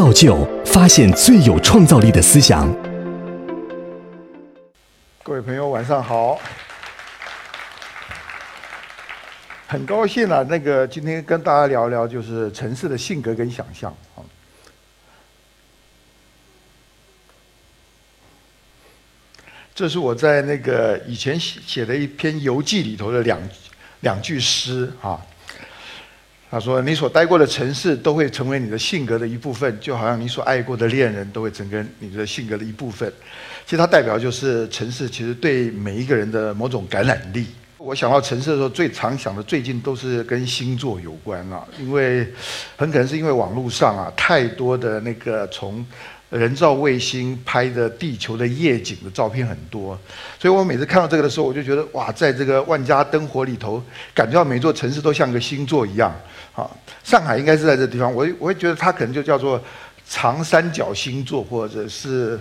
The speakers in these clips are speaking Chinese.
造就发现最有创造力的思想。各位朋友，晚上好。很高兴啊，那个今天跟大家聊聊，就是城市的性格跟想象啊。这是我在那个以前写写的一篇游记里头的两两句诗啊。他说：“你所待过的城市都会成为你的性格的一部分，就好像你所爱过的恋人都会成为你的性格的一部分。其实它代表就是城市，其实对每一个人的某种感染力。我想到城市的时候，最常想的最近都是跟星座有关啊，因为很可能是因为网络上啊太多的那个从。”人造卫星拍的地球的夜景的照片很多，所以我每次看到这个的时候，我就觉得哇，在这个万家灯火里头，感觉到每座城市都像个星座一样。啊，上海应该是在这地方，我我会觉得它可能就叫做长三角星座，或者是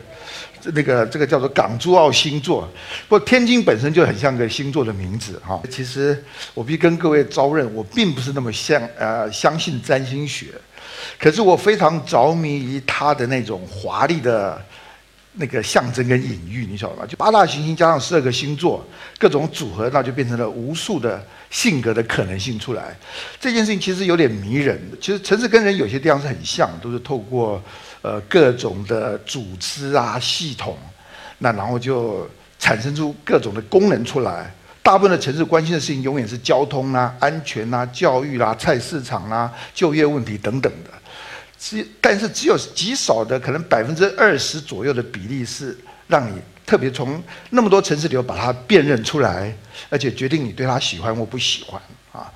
那个这个叫做港珠澳星座。不过天津本身就很像个星座的名字哈。其实我必须跟各位招认，我并不是那么相呃相信占星学。可是我非常着迷于它的那种华丽的那个象征跟隐喻，你晓得吗？就八大行星加上十二个星座，各种组合，那就变成了无数的性格的可能性出来。这件事情其实有点迷人。其实城市跟人有些地方是很像，都是透过呃各种的组织啊系统，那然后就产生出各种的功能出来。大部分的城市关心的事情永远是交通啦、安全啦、教育啦、菜市场啦、就业问题等等的。只但是只有极少的，可能百分之二十左右的比例是让你特别从那么多城市里头把它辨认出来，而且决定你对它喜欢或不喜欢啊。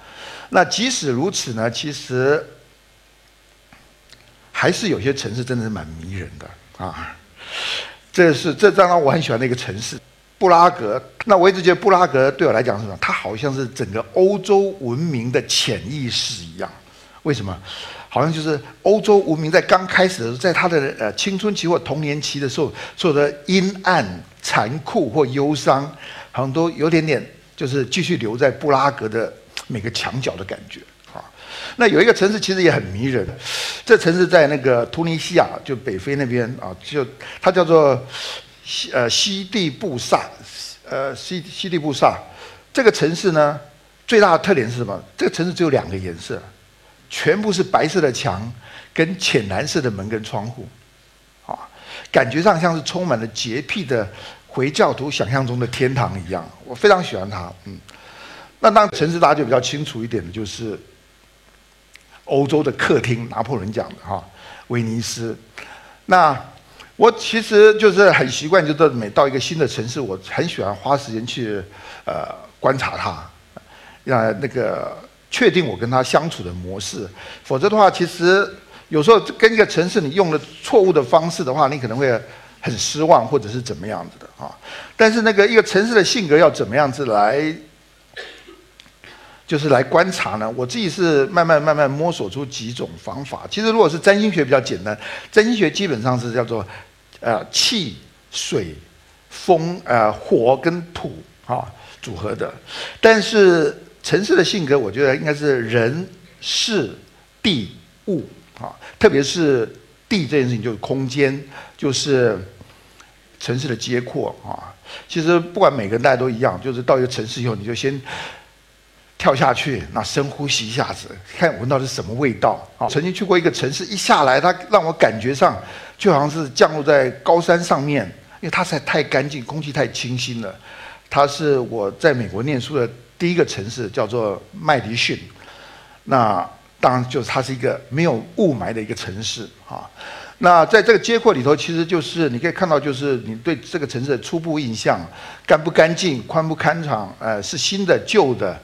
那即使如此呢，其实还是有些城市真的是蛮迷人的啊。这是这当然我很喜欢那个城市。布拉格，那我一直觉得布拉格对我来讲是什么？它好像是整个欧洲文明的潜意识一样。为什么？好像就是欧洲文明在刚开始的时候，在他的呃青春期或童年期的时候，所有的阴暗、残酷或忧伤，好像都有点点，就是继续留在布拉格的每个墙角的感觉啊。那有一个城市其实也很迷人，这城市在那个突尼西亚，就北非那边啊，就它叫做。西呃西地布萨，呃西西地布萨，这个城市呢，最大的特点是什么？这个城市只有两个颜色，全部是白色的墙跟浅蓝色的门跟窗户，啊，感觉上像是充满了洁癖的回教徒想象中的天堂一样。我非常喜欢它，嗯。那当城市大家就比较清楚一点的，就是欧洲的客厅，拿破仑讲的哈，威尼斯，那。我其实就是很习惯，就是每到一个新的城市，我很喜欢花时间去呃观察它，让那个确定我跟他相处的模式。否则的话，其实有时候跟一个城市你用了错误的方式的话，你可能会很失望，或者是怎么样子的啊。但是那个一个城市的性格要怎么样子来，就是来观察呢？我自己是慢慢慢慢摸索出几种方法。其实如果是占星学比较简单，占星学基本上是叫做。呃，气、水、风、呃，火跟土啊组合的，但是城市的性格，我觉得应该是人、事、地、物啊，特别是地这件事情，就是空间，就是城市的街廓啊。其实不管每个人大家都一样，就是到一个城市以后，你就先跳下去，那深呼吸一下子，看闻到是什么味道啊。曾经去过一个城市，一下来，它让我感觉上。就好像是降落在高山上面，因为它实在太干净，空气太清新了。它是我在美国念书的第一个城市，叫做麦迪逊。那当然就是它是一个没有雾霾的一个城市啊。那在这个街廓里头，其实就是你可以看到，就是你对这个城市的初步印象：干不干净，宽不宽敞，呃，是新的旧的。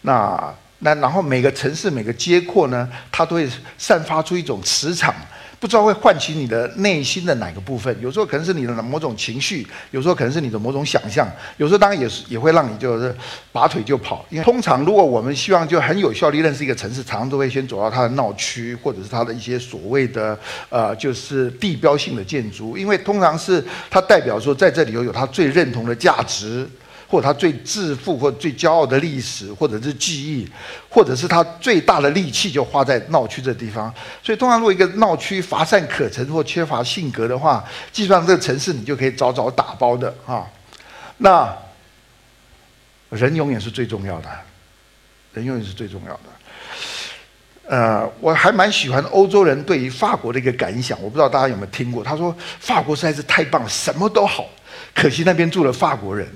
那那然后每个城市每个街廓呢，它都会散发出一种磁场。不知道会唤起你的内心的哪个部分，有时候可能是你的某种情绪，有时候可能是你的某种想象，有时候当然也是也会让你就是拔腿就跑。因为通常如果我们希望就很有效率认识一个城市，常常都会先走到它的闹区，或者是它的一些所谓的呃就是地标性的建筑，因为通常是它代表说在这里头有它最认同的价值，或他最自负或最骄傲的历史，或者是记忆，或者是他最大的力气就花在闹区这地方。所以，通常如果一个闹区乏善可陈或缺乏性格的话，基本上这个城市你就可以早早打包的啊。那人永远是最重要的，人永远是最重要的。呃，我还蛮喜欢欧洲人对于法国的一个感想，我不知道大家有没有听过。他说法国实在是太棒了，什么都好，可惜那边住了法国人。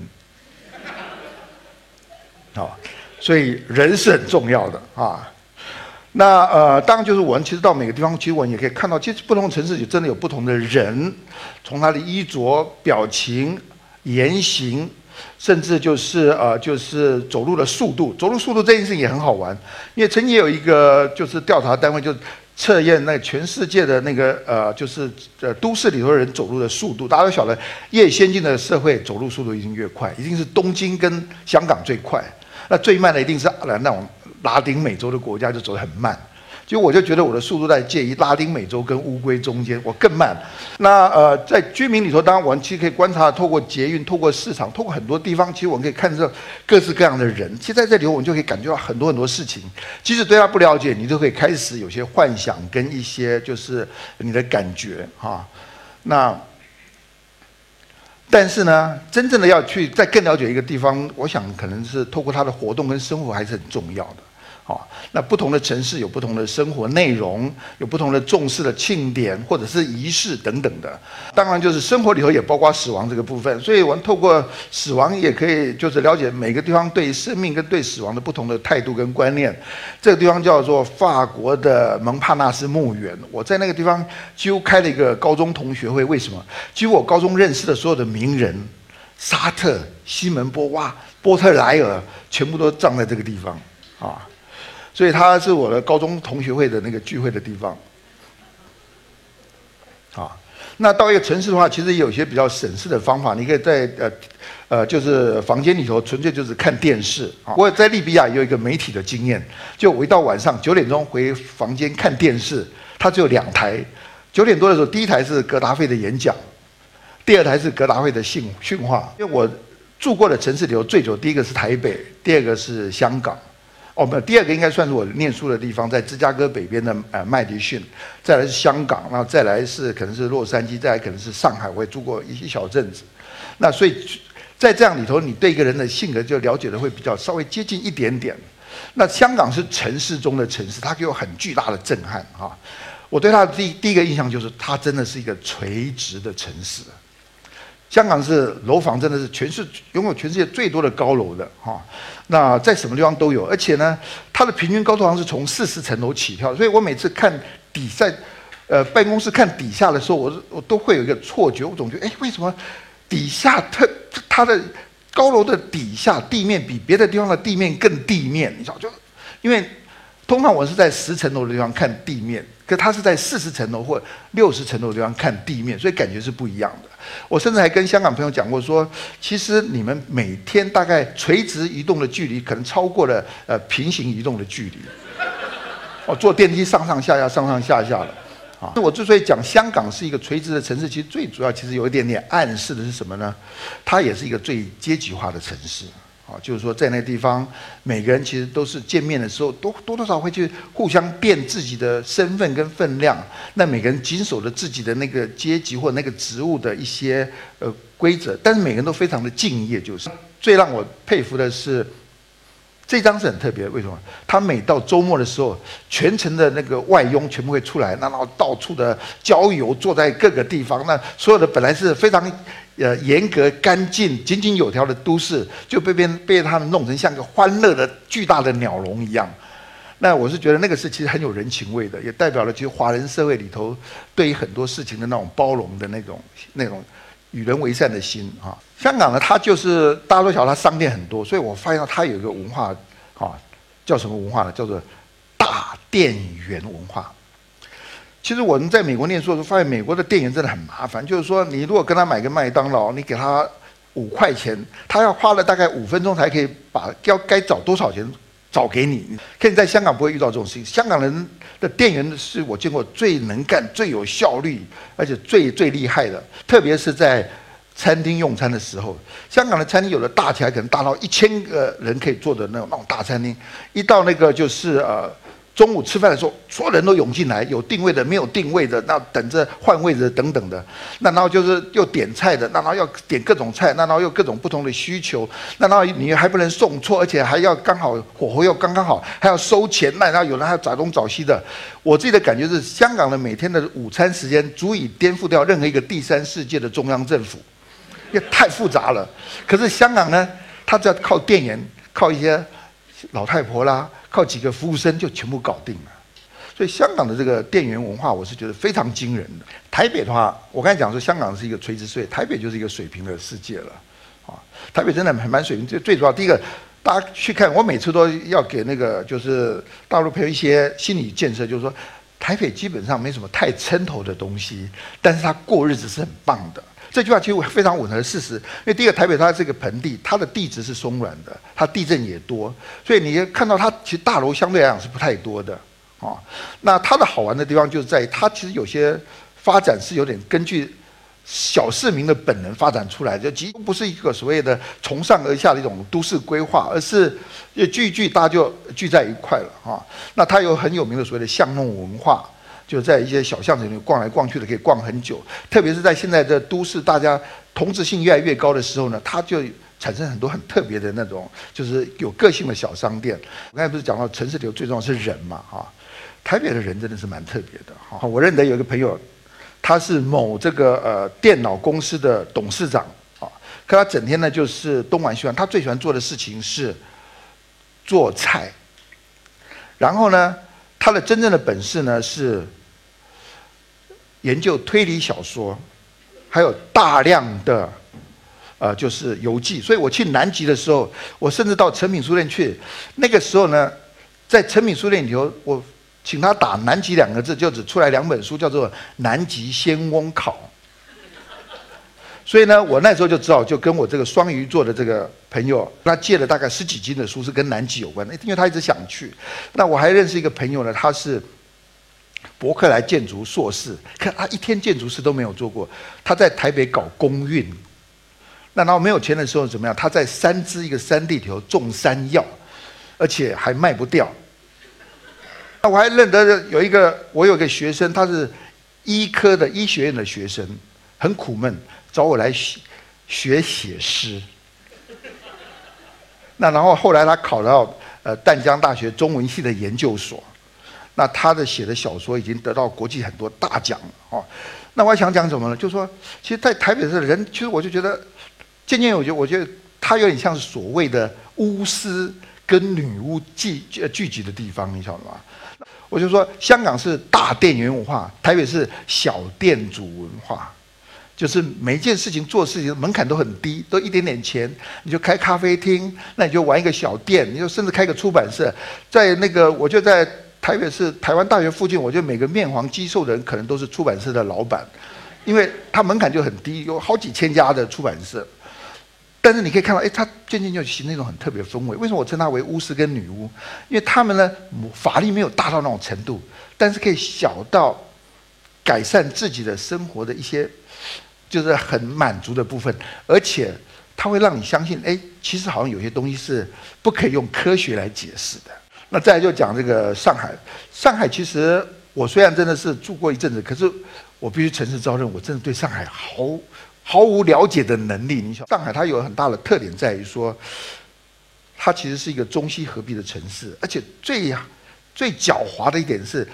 好，所以人是很重要的啊。那呃，当然就是我们其实到每个地方，其实我们也可以看到，其实不同城市也真的有不同的人，从他的衣着、表情、言行。甚至就是呃，就是走路的速度，走路速度这件事情也很好玩，因为曾经有一个就是调查单位就测验那全世界的那个呃，就是呃都市里头人走路的速度，大家都晓得，越先进的社会走路速度一定越快，一定是东京跟香港最快，那最慢的一定是那种拉丁美洲的国家就走得很慢。就我就觉得我的速度在介于拉丁美洲跟乌龟中间，我更慢。那呃，在居民里头，当然我们其实可以观察，透过捷运、透过市场、透过很多地方，其实我们可以看到各式各样的人。其实在这里，我们就可以感觉到很多很多事情。即使对他不了解，你都可以开始有些幻想跟一些就是你的感觉哈。那但是呢，真正的要去再更了解一个地方，我想可能是透过他的活动跟生活还是很重要的。好，那不同的城市有不同的生活内容，有不同的重视的庆典或者是仪式等等的。当然，就是生活里头也包括死亡这个部分。所以我们透过死亡也可以就是了解每个地方对生命跟对死亡的不同的态度跟观念。这个地方叫做法国的蒙帕纳斯墓园。我在那个地方几乎开了一个高中同学会。为什么？几乎我高中认识的所有的名人，沙特、西门波娃、波特莱尔，全部都葬在这个地方啊。所以它是我的高中同学会的那个聚会的地方，啊，那到一个城市的话，其实有些比较省事的方法，你可以在呃呃，就是房间里头纯粹就是看电视。我在利比亚有一个媒体的经验，就我一到晚上九点钟回房间看电视，它只有两台，九点多的时候，第一台是格达费的演讲，第二台是格达费的训训话。因为我住过的城市里头最久，第一个是台北，第二个是香港。哦，不，第二个应该算是我念书的地方，在芝加哥北边的呃麦迪逊，再来是香港，然后再来是可能是洛杉矶，再来可能是上海，我也住过一些小镇子。那所以在这样里头，你对一个人的性格就了解的会比较稍微接近一点点。那香港是城市中的城市，它给我很巨大的震撼啊！我对它的第第一个印象就是，它真的是一个垂直的城市。香港是楼房真的是全是拥有全世界最多的高楼的哈，那在什么地方都有，而且呢，它的平均高度好像是从四十层楼起跳，所以我每次看底在呃办公室看底下的时候，我我都会有一个错觉，我总觉得哎，为什么底下它它的高楼的底下地面比别的地方的地面更地面？你知道就因为。通常我是在十层楼的地方看地面，可他是在四十层楼或六十层楼的地方看地面，所以感觉是不一样的。我甚至还跟香港朋友讲过，说其实你们每天大概垂直移动的距离，可能超过了呃平行移动的距离。哦，坐电梯上上下下，上上下下的。啊，那我之所以讲香港是一个垂直的城市，其实最主要其实有一点点暗示的是什么呢？它也是一个最阶级化的城市。啊，就是说，在那地方，每个人其实都是见面的时候，多多多少会去互相辨自己的身份跟分量。那每个人谨守着自己的那个阶级或那个职务的一些呃规则，但是每个人都非常的敬业。就是最让我佩服的是。这张是很特别，为什么？他每到周末的时候，全城的那个外佣全部会出来，然后到处的郊游，坐在各个地方。那所有的本来是非常呃严格、干净、井井有条的都市，就被被被他们弄成像个欢乐的巨大的鸟笼一样。那我是觉得那个是其实很有人情味的，也代表了其实华人社会里头对于很多事情的那种包容的那种那种。与人为善的心啊，香港呢，它就是大家都晓得，它商店很多，所以我发现它有一个文化啊，叫什么文化呢？叫做大店员文化。其实我们在美国念书的时候，发现美国的店员真的很麻烦，就是说，你如果跟他买个麦当劳，你给他五块钱，他要花了大概五分钟才可以把要该找多少钱。找给你，可以在香港不会遇到这种事情。香港人的店员是我见过最能干、最有效率，而且最最厉害的。特别是在餐厅用餐的时候，香港的餐厅有的大起来可能大到一千个人可以坐的那种那种大餐厅，一到那个就是呃。中午吃饭的时候，所有人都涌进来，有定位的，没有定位的，那等着换位置等等的。那然后就是又点菜的，那然后要点各种菜，那然后又各种不同的需求，那然后你还不能送错，而且还要刚好火候又刚刚好，还要收钱，那然后有人还要找东找西的。我自己的感觉是，香港的每天的午餐时间足以颠覆掉任何一个第三世界的中央政府，因为太复杂了。可是香港呢，它只要靠店员，靠一些老太婆啦。靠几个服务生就全部搞定了，所以香港的这个店员文化，我是觉得非常惊人的。台北的话，我刚才讲说香港是一个垂直税，台北就是一个水平的世界了，啊，台北真的很蛮水平。最最主要，第一个，大家去看，我每次都要给那个就是大陆朋友一些心理建设，就是说，台北基本上没什么太撑头的东西，但是他过日子是很棒的。这句话其实非常吻合事实，因为第一个台北它是一个盆地，它的地质是松软的，它地震也多，所以你看到它其实大楼相对来讲是不太多的啊。那它的好玩的地方就是在于它其实有些发展是有点根据小市民的本能发展出来的，几乎不是一个所谓的从上而下的一种都市规划，而是聚一聚大家就聚在一块了啊。那它有很有名的所谓的巷弄文化。就在一些小巷子里面逛来逛去的，可以逛很久。特别是在现在的都市，大家同质性越来越高的时候呢，它就产生很多很特别的那种，就是有个性的小商店。我刚才不是讲到城市里头最重要是人嘛，哈，台北的人真的是蛮特别的。哈，我认得有一个朋友，他是某这个呃电脑公司的董事长，啊，可他整天呢就是东玩西玩，他最喜欢做的事情是做菜，然后呢。他的真正的本事呢是研究推理小说，还有大量的呃就是游记。所以我去南极的时候，我甚至到成品书店去。那个时候呢，在成品书店里头，我请他打“南极”两个字，就只出来两本书，叫做《南极仙翁考》。所以呢，我那时候就知道，就跟我这个双鱼座的这个朋友，他借了大概十几斤的书，是跟南极有关的，因为他一直想去。那我还认识一个朋友呢，他是伯克莱建筑硕士，可他一天建筑师都没有做过，他在台北搞公运。那然后没有钱的时候怎么样？他在三支一个山地头种山药，而且还卖不掉。那我还认得有一个，我有个学生，他是医科的医学院的学生，很苦闷。找我来学学写诗，那然后后来他考到呃淡江大学中文系的研究所，那他的写的小说已经得到国际很多大奖哦。那我想讲什么呢？就是说，其实，在台北的人，其实我就觉得，渐渐我觉得，我觉得他有点像是所谓的巫师跟女巫聚聚集的地方，你晓得吗？我就说，香港是大店员文化，台北是小店主文化。就是每一件事情做事情门槛都很低，都一点点钱，你就开咖啡厅，那你就玩一个小店，你就甚至开个出版社，在那个我就在台北市台湾大学附近，我觉得每个面黄肌瘦的人可能都是出版社的老板，因为他门槛就很低，有好几千家的出版社。但是你可以看到，哎，他渐渐就形成一种很特别的氛围。为什么我称他为巫师跟女巫？因为他们呢法力没有大到那种程度，但是可以小到改善自己的生活的一些。就是很满足的部分，而且它会让你相信，哎，其实好像有些东西是不可以用科学来解释的。那再来就讲这个上海，上海其实我虽然真的是住过一阵子，可是我必须诚实招认，我真的对上海毫毫无了解的能力。你想，上海它有很大的特点在于说，它其实是一个中西合璧的城市，而且最最狡猾的一点是，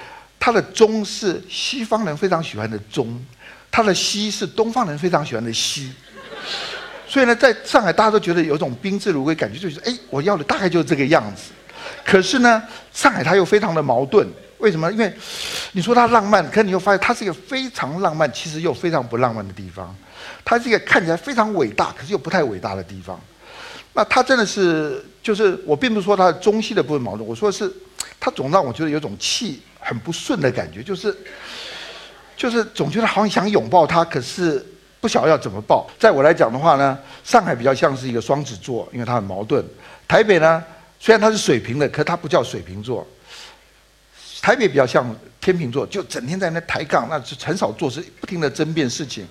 它的中是西方人非常喜欢的中。它的西是东方人非常喜欢的西，所以呢，在上海大家都觉得有种宾至如归感觉，就是哎，我要的大概就是这个样子。可是呢，上海它又非常的矛盾，为什么？因为你说它浪漫，可你又发现它是一个非常浪漫，其实又非常不浪漫的地方。它是一个看起来非常伟大，可是又不太伟大的地方。那它真的是，就是我并不是说它的中西的部分矛盾，我说的是，它总让我觉得有种气很不顺的感觉，就是。就是总觉得好像想拥抱他，可是不晓得要怎么抱。在我来讲的话呢，上海比较像是一个双子座，因为它很矛盾。台北呢，虽然它是水平的，可它不叫水瓶座。台北比较像天秤座，就整天在那抬杠，那是很少做事，不停的争辩事情。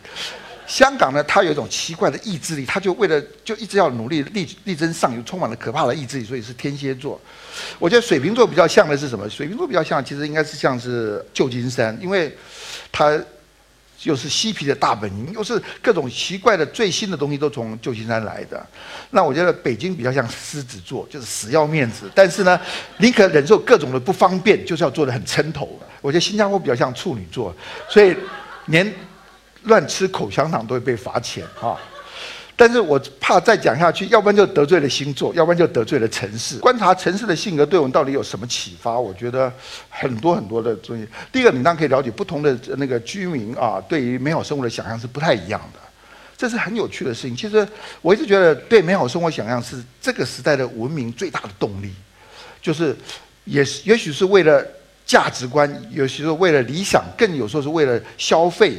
香港呢，它有一种奇怪的意志力，它就为了就一直要努力力力争上游，充满了可怕的意志力，所以是天蝎座。我觉得水瓶座比较像的是什么？水瓶座比较像，其实应该是像是旧金山，因为它又是嬉皮的大本营，又是各种奇怪的最新的东西都从旧金山来的。那我觉得北京比较像狮子座，就是死要面子，但是呢，宁可忍受各种的不方便，就是要做的很撑头。我觉得新加坡比较像处女座，所以连。乱吃口香糖都会被罚钱啊！但是我怕再讲下去，要不然就得罪了星座，要不然就得罪了城市。观察城市的性格对我们到底有什么启发？我觉得很多很多的东西。第一个，你当然可以了解不同的那个居民啊，对于美好生活的想象是不太一样的，这是很有趣的事情。其实我一直觉得，对美好生活想象是这个时代的文明最大的动力，就是也也许是为了价值观，有时候为了理想，更有时候是为了消费。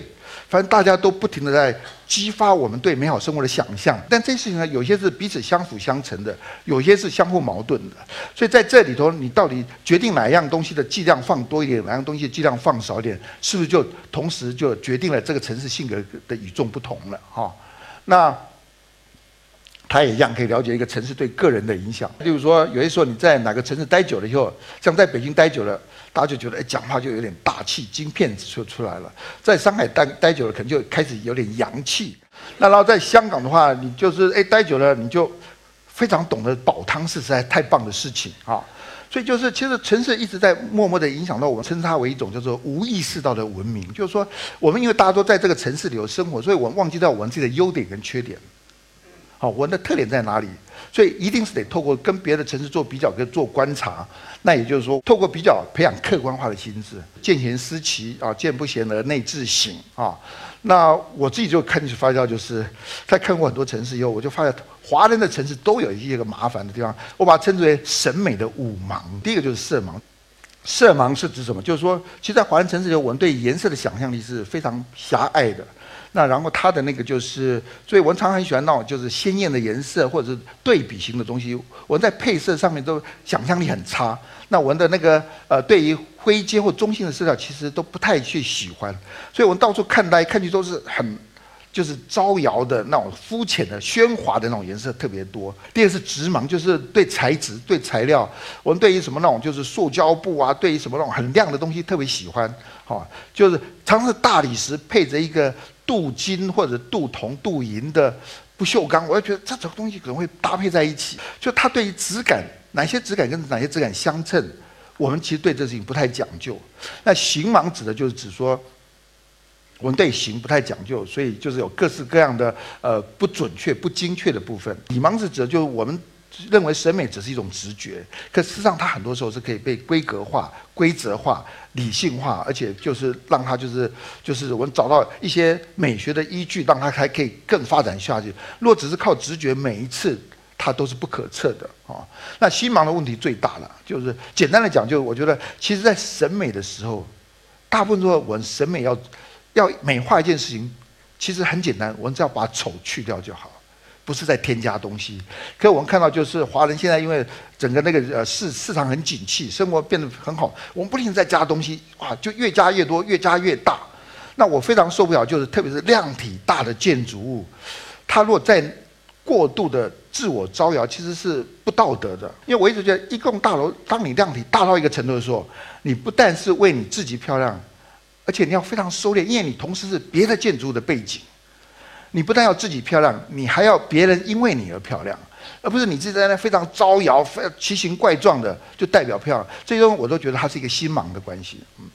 反正大家都不停的在激发我们对美好生活的想象，但这些事情呢，有些是彼此相辅相成的，有些是相互矛盾的。所以在这里头，你到底决定哪一样东西的剂量放多一点，哪样东西的剂量放少一点，是不是就同时就决定了这个城市性格的与众不同了？哈，那他也一样可以了解一个城市对个人的影响。例如说，有些时候你在哪个城市待久了以后，像在北京待久了。大家就觉得，哎，讲话就有点大气，金片子就出来了。在上海待待久了，可能就开始有点洋气。那然后在香港的话，你就是哎待久了，你就非常懂得煲汤是实在太棒的事情啊。所以就是，其实城市一直在默默的影响到我们，称它为一种叫做无意识到的文明。就是说，我们因为大家都在这个城市里有生活，所以我们忘记掉我们自己的优点跟缺点。好，我的特点在哪里？所以一定是得透过跟别的城市做比较跟做观察。那也就是说，透过比较培养客观化的心智，见贤思齐啊，见不贤而内自省啊。那我自己就看始发现，就是在看过很多城市以后，我就发现华人的城市都有一些个麻烦的地方，我把它称之为审美的五盲。第一个就是色盲，色盲是指什么？就是说，其实，在华人城市里，我们对颜色的想象力是非常狭隘的。那然后它的那个就是，所以我常很喜欢那种就是鲜艳的颜色或者是对比型的东西。我在配色上面都想象力很差。那我的那个呃，对于灰阶或中性的色调，其实都不太去喜欢。所以我们到处看来看去都是很，就是招摇的那种肤浅的喧哗的那种颜色特别多。第二是直盲，就是对材质对材料，我们对于什么那种就是塑胶布啊，对于什么那种很亮的东西特别喜欢。好，就是常常是大理石配着一个。镀金或者镀铜、镀银的不锈钢，我也觉得这种东西可能会搭配在一起。就它对于质感，哪些质感跟哪些质感相称，我们其实对这事情不太讲究。那形盲指的就是指说，我们对形不太讲究，所以就是有各式各样的呃不准确、不精确的部分。理盲是指的就是我们。认为审美只是一种直觉，可事实上它很多时候是可以被规格化、规则化、理性化，而且就是让它就是就是我们找到一些美学的依据，让它还可以更发展下去。如果只是靠直觉，每一次它都是不可测的啊。那心盲的问题最大了，就是简单的讲，就是我觉得其实在审美的时候，大部分时候我们审美要要美化一件事情，其实很简单，我们只要把丑去掉就好。不是在添加东西，可我们看到就是华人现在因为整个那个呃市市场很景气，生活变得很好，我们不停在加东西，哇，就越加越多，越加越大。那我非常受不了，就是特别是量体大的建筑物，它如果在过度的自我招摇，其实是不道德的。因为我一直觉得，一栋大楼，当你量体大到一个程度的时候，你不但是为你自己漂亮，而且你要非常收敛，因为你同时是别的建筑的背景。你不但要自己漂亮，你还要别人因为你而漂亮，而不是你自己在那非常招摇、非奇形怪状的就代表漂亮。最终我都觉得它是一个心盲的关系。嗯，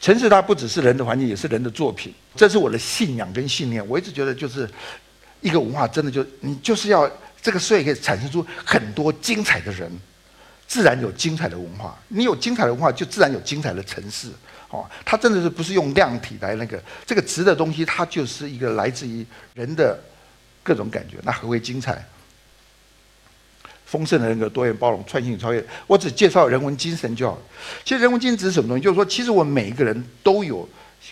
城市它不只是人的环境，也是人的作品。这是我的信仰跟信念。我一直觉得，就是一个文化，真的就你就是要这个社会可以产生出很多精彩的人，自然有精彩的文化。你有精彩的文化，就自然有精彩的城市。哦，它真的是不是用量体来那个这个值的东西，它就是一个来自于人的各种感觉。那何为精彩？丰盛的人格、多元包容、创新超越。我只介绍人文精神就好。其实人文精神是什么东西？就是说，其实我们每一个人都有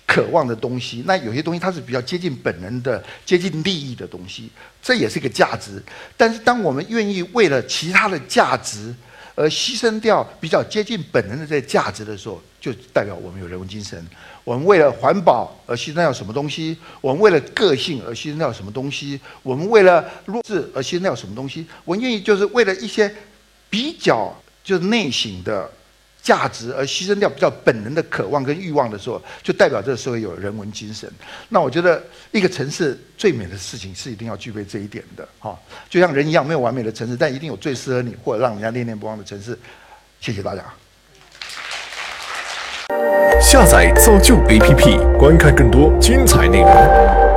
渴望的东西。那有些东西它是比较接近本能的、接近利益的东西，这也是一个价值。但是当我们愿意为了其他的价值，而牺牲掉比较接近本能的这些价值的时候，就代表我们有人文精神。我们为了环保而牺牲掉什么东西？我们为了个性而牺牲掉什么东西？我们为了弱智而牺牲掉什么东西？我愿意就是为了一些比较就是内省的。价值而牺牲掉比较本能的渴望跟欲望的时候，就代表这个社会有人文精神。那我觉得一个城市最美的事情是一定要具备这一点的，哈，就像人一样，没有完美的城市，但一定有最适合你或者让人家念念不忘的城市。谢谢大家。下载造就 APP，观看更多精彩内容。